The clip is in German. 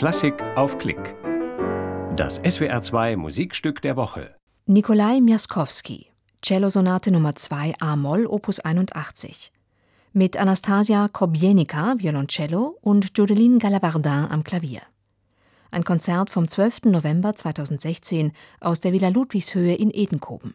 Klassik auf Klick. Das SWR2 Musikstück der Woche. Nikolai Miaskowski, Cellosonate Nummer 2 A-Moll, Opus 81. Mit Anastasia Kobienica, Violoncello und Jodeline Galavardin am Klavier. Ein Konzert vom 12. November 2016 aus der Villa Ludwigshöhe in Edenkoben.